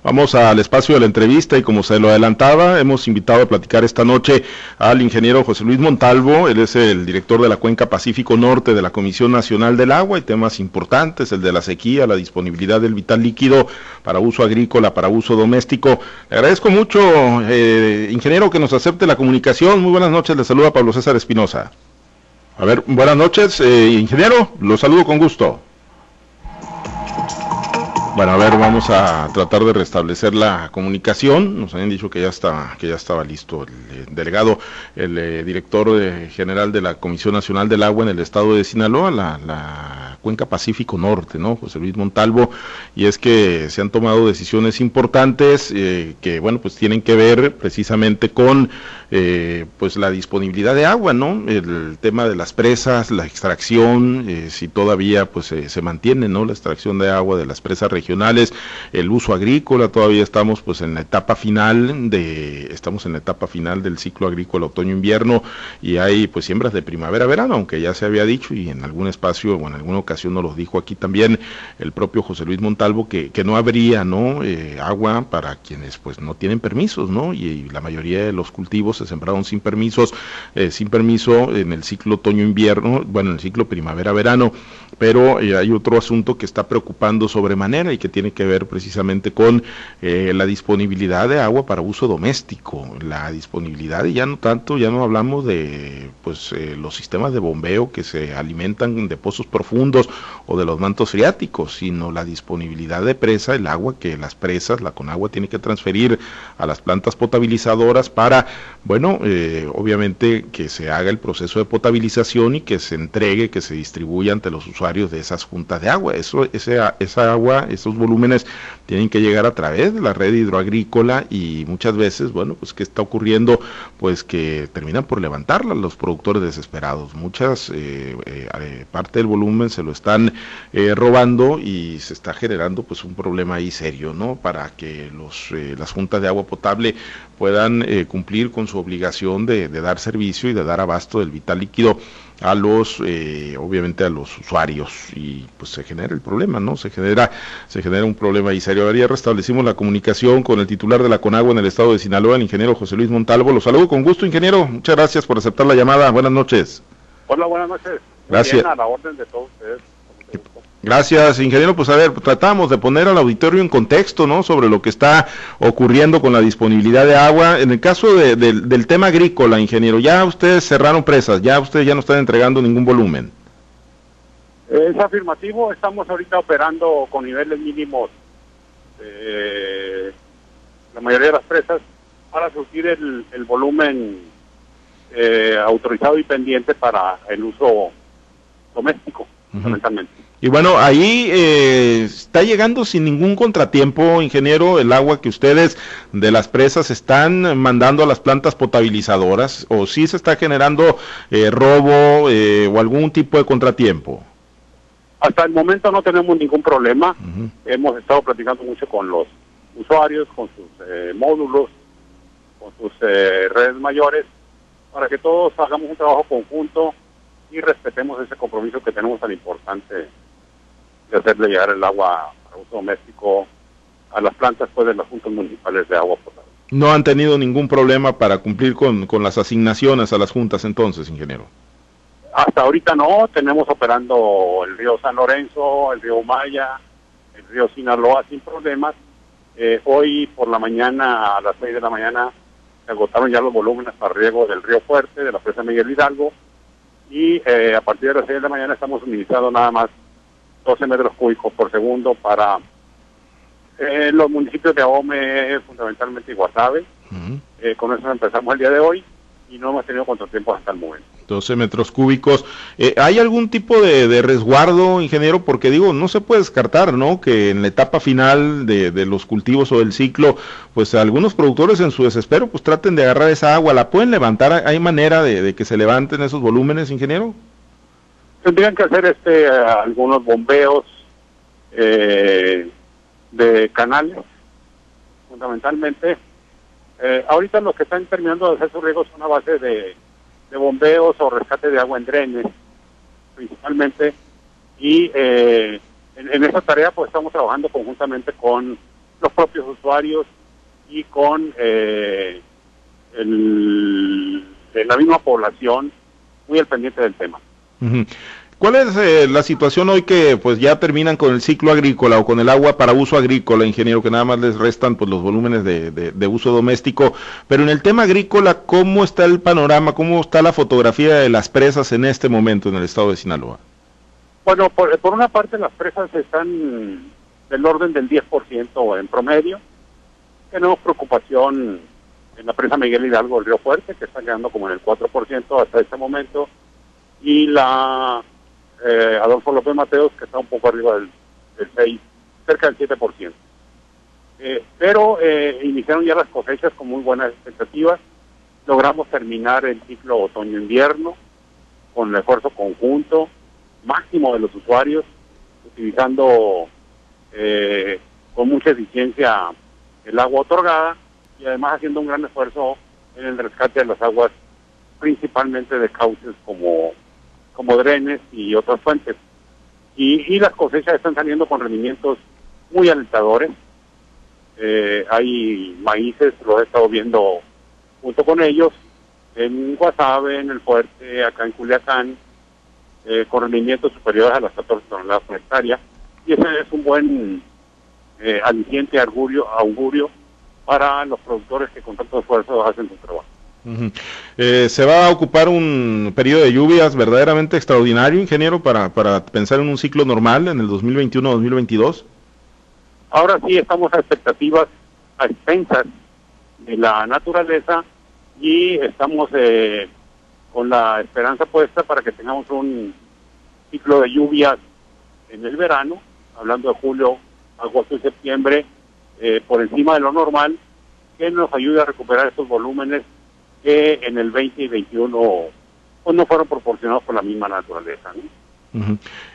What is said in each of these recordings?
Vamos al espacio de la entrevista y como se lo adelantaba, hemos invitado a platicar esta noche al ingeniero José Luis Montalvo, él es el director de la Cuenca Pacífico Norte de la Comisión Nacional del Agua y temas importantes, el de la sequía, la disponibilidad del vital líquido para uso agrícola, para uso doméstico. Le agradezco mucho, eh, ingeniero, que nos acepte la comunicación. Muy buenas noches, le saluda Pablo César Espinosa. A ver, buenas noches, eh, ingeniero, lo saludo con gusto. Bueno, a ver, vamos a tratar de restablecer la comunicación. Nos habían dicho que ya estaba, que ya estaba listo el, eh, delegado, el eh, director eh, general de la Comisión Nacional del Agua en el estado de Sinaloa, la, la, Cuenca Pacífico Norte, ¿no? José Luis Montalvo. Y es que se han tomado decisiones importantes que, bueno, pues tienen que ver precisamente con pues la disponibilidad de agua, ¿no? El tema de las presas, la extracción, si todavía pues se mantiene, ¿no? La extracción de agua de las presas regionales el uso agrícola, todavía estamos pues en la etapa final de, estamos en la etapa final del ciclo agrícola otoño-invierno y hay pues siembras de primavera-verano, aunque ya se había dicho y en algún espacio o en alguna ocasión nos lo dijo aquí también el propio José Luis Montalvo que, que no habría no eh, agua para quienes pues no tienen permisos, ¿no? Y, la mayoría de los cultivos se sembraron sin permisos, eh, sin permiso en el ciclo otoño-invierno, bueno, en el ciclo primavera-verano, pero eh, hay otro asunto que está preocupando sobremanera y que tiene que ver precisamente con eh, la disponibilidad de agua para uso doméstico, la disponibilidad y ya no tanto, ya no hablamos de pues eh, los sistemas de bombeo que se alimentan de pozos profundos o de los mantos freáticos, sino la disponibilidad de presa, el agua que las presas, la Conagua tiene que transferir a las plantas potabilizadoras para, bueno, eh, obviamente que se haga el proceso de potabilización y que se entregue, que se distribuya ante los usuarios de esas juntas de agua. Eso, ese, esa agua, esos volúmenes tienen que llegar a través de la red hidroagrícola y muchas veces, bueno, pues ¿qué está ocurriendo? Pues que terminan por levantarla los productores desesperados. Muchas, eh, eh, eh, parte del volumen se lo están robando y se está generando pues un problema ahí serio, ¿no? Para que los, las juntas de agua potable puedan cumplir con su obligación de, de dar servicio y de dar abasto del vital líquido a los eh, obviamente a los usuarios. Y pues se genera el problema no se genera se genera un problema y serio ya restablecimos la comunicación con el titular de la Conagua en el estado de Sinaloa el ingeniero José Luis Montalvo. Lo saludo con gusto ingeniero. Muchas gracias por aceptar la llamada. Buenas noches. Hola buenas noches. Gracias. A la orden de todos ustedes Gracias, ingeniero. Pues a ver, tratamos de poner al auditorio en contexto, ¿no? Sobre lo que está ocurriendo con la disponibilidad de agua. En el caso del tema agrícola, ingeniero, ya ustedes cerraron presas, ya ustedes ya no están entregando ningún volumen. Es afirmativo, estamos ahorita operando con niveles mínimos la mayoría de las presas para surtir el, volumen eh, autorizado y pendiente para el uso doméstico, fundamentalmente. Y bueno, ahí eh, está llegando sin ningún contratiempo, ingeniero, el agua que ustedes de las presas están mandando a las plantas potabilizadoras, o si se está generando eh, robo eh, o algún tipo de contratiempo. Hasta el momento no tenemos ningún problema. Hemos estado platicando mucho con los usuarios, con sus módulos, con sus redes mayores, para que todos hagamos un trabajo conjunto y respetemos ese compromiso que tenemos tan importante de hacerle llegar el agua para uso doméstico a las plantas pues, de las juntas municipales de agua potable. No han tenido ningún problema para cumplir con, con las asignaciones a las juntas entonces, ingeniero. Hasta ahorita no, tenemos operando el río San Lorenzo, el río Maya, el río Sinaloa sin problemas. Eh, hoy por la mañana, a las 6 de la mañana, se agotaron ya los volúmenes para riego del río Fuerte, de la presa Miguel Hidalgo, y eh, a partir de las 6 de la mañana estamos suministrando nada más 12 metros cúbicos por segundo para eh, los municipios de Ahome, fundamentalmente Guasave. Eh, con eso empezamos el día de hoy y no hemos tenido contratiempos hasta el momento. 12 metros cúbicos. Eh, ¿Hay algún tipo de, resguardo, ingeniero? Porque digo, no se puede descartar, ¿no? Que en la etapa final de, los cultivos o del ciclo, pues algunos productores en su desespero, pues traten de agarrar esa agua. ¿La pueden levantar? ¿Hay manera de que se levanten esos volúmenes, ingeniero? Tendrían que hacer este algunos bombeos eh, de canales, fundamentalmente. Eh, ahorita los que están terminando de hacer sus riegos son a base de, bombeos o rescate de agua en drenes, principalmente. Y eh, en, esa tarea pues estamos trabajando conjuntamente con los propios usuarios y con eh, el, la misma población muy al pendiente del tema. ¿Cuál es eh, la situación hoy que pues ya terminan con el ciclo agrícola o con el agua para uso agrícola, ingeniero, que nada más les restan pues los volúmenes de, de, uso doméstico? Pero en el tema agrícola, ¿cómo está el panorama, cómo está la fotografía de las presas en este momento en el estado de Sinaloa? Bueno, por, por una parte las presas están del orden del 10% en promedio. Tenemos preocupación en la presa Miguel Hidalgo del Río Fuerte, que está quedando como en el 4% hasta este momento, y la eh, Adolfo López Mateos, que está un poco arriba del, 6, cerca del 7%. Eh, pero eh, iniciaron ya las cosechas con muy buenas expectativas. Logramos terminar el ciclo otoño-invierno con el esfuerzo conjunto máximo de los usuarios, utilizando eh, con mucha eficiencia el agua otorgada y además haciendo un gran esfuerzo en el rescate de las aguas, principalmente de cauces como como drenes y otras fuentes. Y, las cosechas están saliendo con rendimientos muy alentadores. Eh, hay maíces, los he estado viendo junto con ellos, en Guasave, en el Fuerte, acá en Culiacán, eh, con rendimientos superiores a las 14 toneladas por hectárea. Y ese es un buen eh, aliciente augurio, augurio para los productores que con tanto esfuerzo hacen su trabajo. Eh, ¿Se va a ocupar un periodo de lluvias verdaderamente extraordinario, ingeniero, para, para pensar en un ciclo normal en el 2021-2022? Ahora sí estamos a expectativas, a expensas de la naturaleza y estamos eh, con la esperanza puesta para que tengamos un ciclo de lluvias en el verano, hablando de julio, agosto y septiembre, eh, por encima de lo normal, que nos ayude a recuperar estos volúmenes que en el 20 y 21 pues, no fueron proporcionados por la misma naturaleza.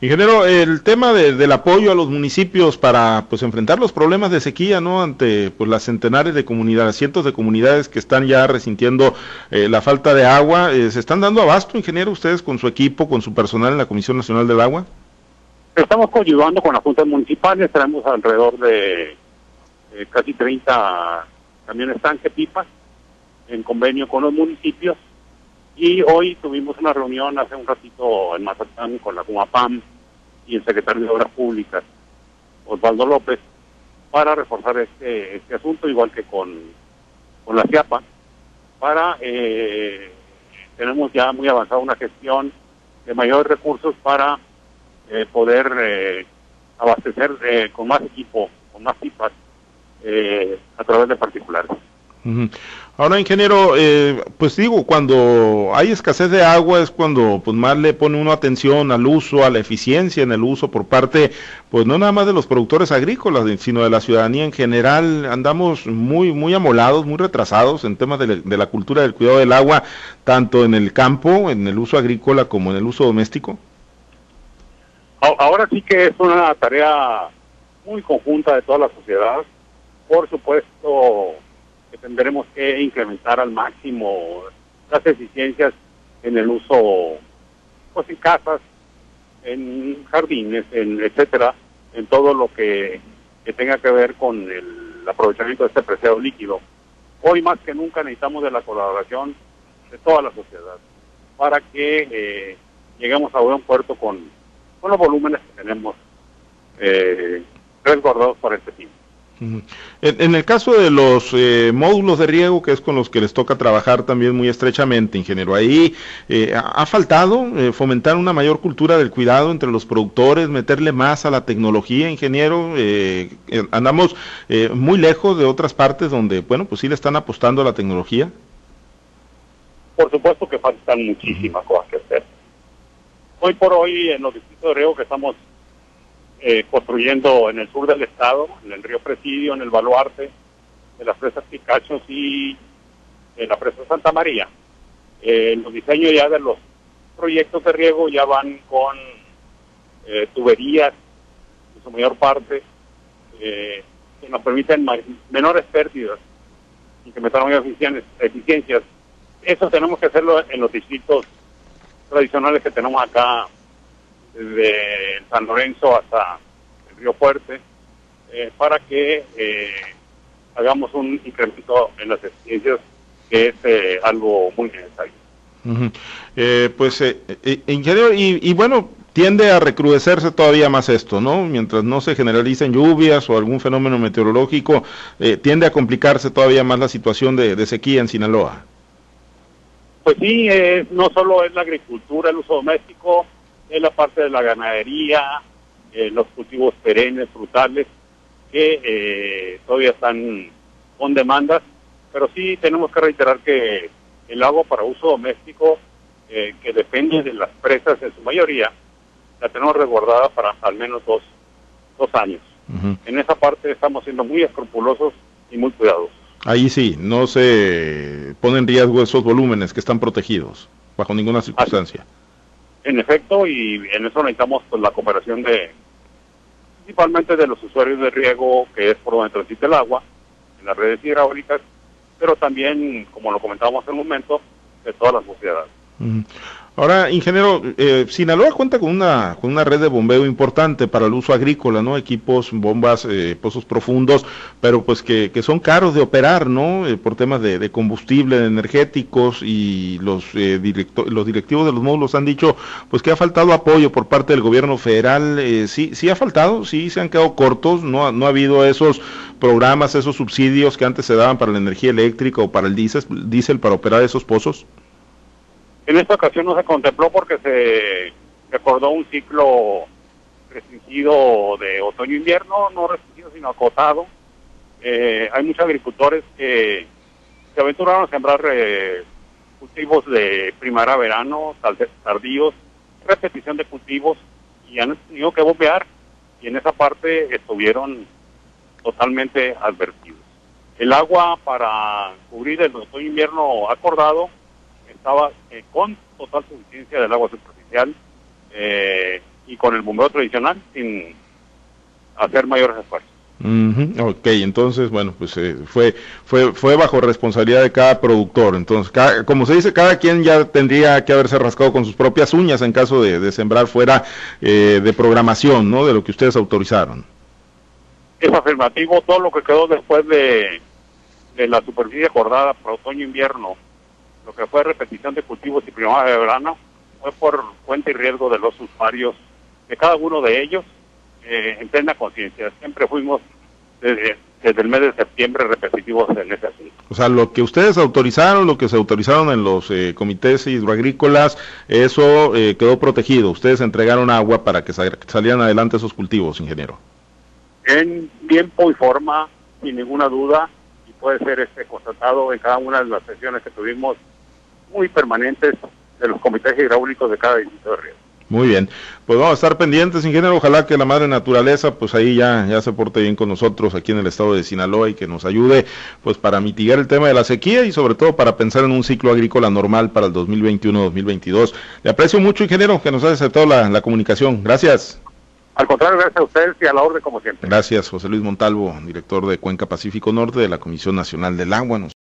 Ingeniero, el tema del apoyo a los municipios para pues enfrentar los problemas de sequía, ¿no? Ante pues las centenares de comunidades, cientos de comunidades que están ya resintiendo eh, la falta de agua, eh, ¿se están dando abasto, ingeniero, ustedes con su equipo, con su personal en la Comisión Nacional del Agua? Estamos coayudando con las juntas municipales, tenemos alrededor de eh, casi 30 camiones tanque pipas en convenio con los municipios y hoy tuvimos una reunión hace un ratito en Mazatlán con la CUMAPAM y el secretario de Obras Públicas, Osvaldo López, para reforzar este, este asunto, igual que con, con la CIAPA, para, eh, tenemos ya muy avanzada una gestión de mayores recursos para eh, poder eh, abastecer eh, con más equipo, con más pipas, a través de particulares. Ahora, ingeniero, eh, pues digo, cuando hay escasez de agua es cuando pues más le pone uno atención al uso, a la eficiencia en el uso por parte, pues no nada más de los productores agrícolas, sino de la ciudadanía en general. Andamos muy, muy amolados, muy retrasados en temas de, de la cultura del cuidado del agua, tanto en el campo, en el uso agrícola, como en el uso doméstico. Ahora sí que es una tarea muy conjunta de toda la sociedad. Por supuesto, tendremos que incrementar al máximo las eficiencias en el uso, pues en casas, en jardines, en etcétera, en todo lo que, tenga que ver con el aprovechamiento de este preciado líquido. Hoy más que nunca necesitamos de la colaboración de toda la sociedad para que eh, lleguemos a buen puerto con, con los volúmenes que tenemos eh, resguardados para este tiempo. En, el caso de los eh, módulos de riego, que es con los que les toca trabajar también muy estrechamente, ingeniero, ahí eh, ha faltado eh, fomentar una mayor cultura del cuidado entre los productores, meterle más a la tecnología, ingeniero. andamos muy lejos de otras partes donde, bueno, pues sí le están apostando a la tecnología. Por supuesto que faltan muchísimas cosas que hacer. Hoy por hoy en los distritos de riego que estamos eh, construyendo en el sur del estado, en el río Presidio, en el Baluarte, en las presas Picachos y en la presa Santa María. Eh, los diseños ya de los proyectos de riego ya van con eh, tuberías, en su mayor parte, que nos permiten menores pérdidas y que metan eficiencias. Eso tenemos que hacerlo en los distritos tradicionales que tenemos acá desde San Lorenzo hasta el Río Fuerte, eh, para que hagamos un incremento en las eficiencias, que es algo muy necesario. pues, ingeniero, y, y bueno, tiende a recrudecerse todavía más esto, ¿no? Mientras no se generalicen lluvias o algún fenómeno meteorológico, tiende a complicarse todavía más la situación de, de sequía en Sinaloa. Pues sí, no solo es la agricultura, el uso doméstico, es la parte de la ganadería, eh, los cultivos perennes, frutales, que eh, todavía están con demandas, pero sí tenemos que reiterar que el agua para uso doméstico, eh, que depende de las presas en su mayoría, la tenemos resguardada para al menos dos, dos años. En esa parte estamos siendo muy escrupulosos y muy cuidadosos. Ahí sí, no se ponen en riesgo esos volúmenes que están protegidos bajo ninguna circunstancia. En efecto, y en eso necesitamos pues, la cooperación de principalmente de los usuarios de riego, que es por donde transita el agua, en las redes hidráulicas, pero también, como lo comentábamos en un momento, de todas las sociedades. Ahora, ingeniero, eh, Sinaloa cuenta con una, con una red de bombeo importante para el uso agrícola, ¿no? Equipos, bombas, eh, pozos profundos, pero pues que, que, son caros de operar, ¿no? Eh, por temas de, combustible, energéticos y los, eh, los directivos de los módulos han dicho pues que ha faltado apoyo por parte del gobierno federal. Eh, sí, sí ha faltado, sí se han quedado cortos, no, no ha habido esos programas, esos subsidios que antes se daban para la energía eléctrica o para el diésel, diésel para operar esos pozos. En esta ocasión no se contempló porque se recordó un ciclo restringido de otoño-invierno, no restringido sino acotado. Eh, hay muchos agricultores que se aventuraron a sembrar eh, cultivos de primavera-verano, tardíos, repetición de cultivos y han tenido que bombear y en esa parte estuvieron totalmente advertidos. El agua para cubrir el otoño-invierno acordado estaba eh, con total suficiencia del agua superficial eh, y con el bombeo tradicional sin hacer mayores esfuerzos. Ok, entonces, bueno, pues eh, fue, fue, fue bajo responsabilidad de cada productor. Entonces, como se dice, cada quien ya tendría que haberse rascado con sus propias uñas en caso de, sembrar fuera de programación, ¿no? De lo que ustedes autorizaron. Es afirmativo, todo lo que quedó después de, de la superficie acordada para otoño-invierno lo que fue repetición de cultivos y primavera de verano fue por cuenta y riesgo de los usuarios, de cada uno de ellos, eh, en plena conciencia. Siempre fuimos desde, el mes de septiembre repetitivos en ese asunto. O sea, lo que ustedes autorizaron, lo que se autorizaron en los eh, comités hidroagrícolas, eso eh, quedó protegido. Ustedes entregaron agua para que salieran adelante esos cultivos, ingeniero. En tiempo y forma, sin ninguna duda, y puede ser este constatado en cada una de las sesiones que tuvimos muy permanentes de los comités hidráulicos de cada distrito de río. Muy bien, pues vamos a estar pendientes, ingeniero, ojalá que la madre naturaleza pues ahí ya, ya se porte bien con nosotros aquí en el estado de Sinaloa y que nos ayude pues para mitigar el tema de la sequía y sobre todo para pensar en un ciclo agrícola normal para el 2021-2022. Le aprecio mucho, ingeniero, que nos haya aceptado la, la comunicación. Gracias. Al contrario, gracias a ustedes y a la orden como siempre. Gracias, José Luis Montalvo, director de Cuenca Pacífico Norte de la Comisión Nacional del Agua.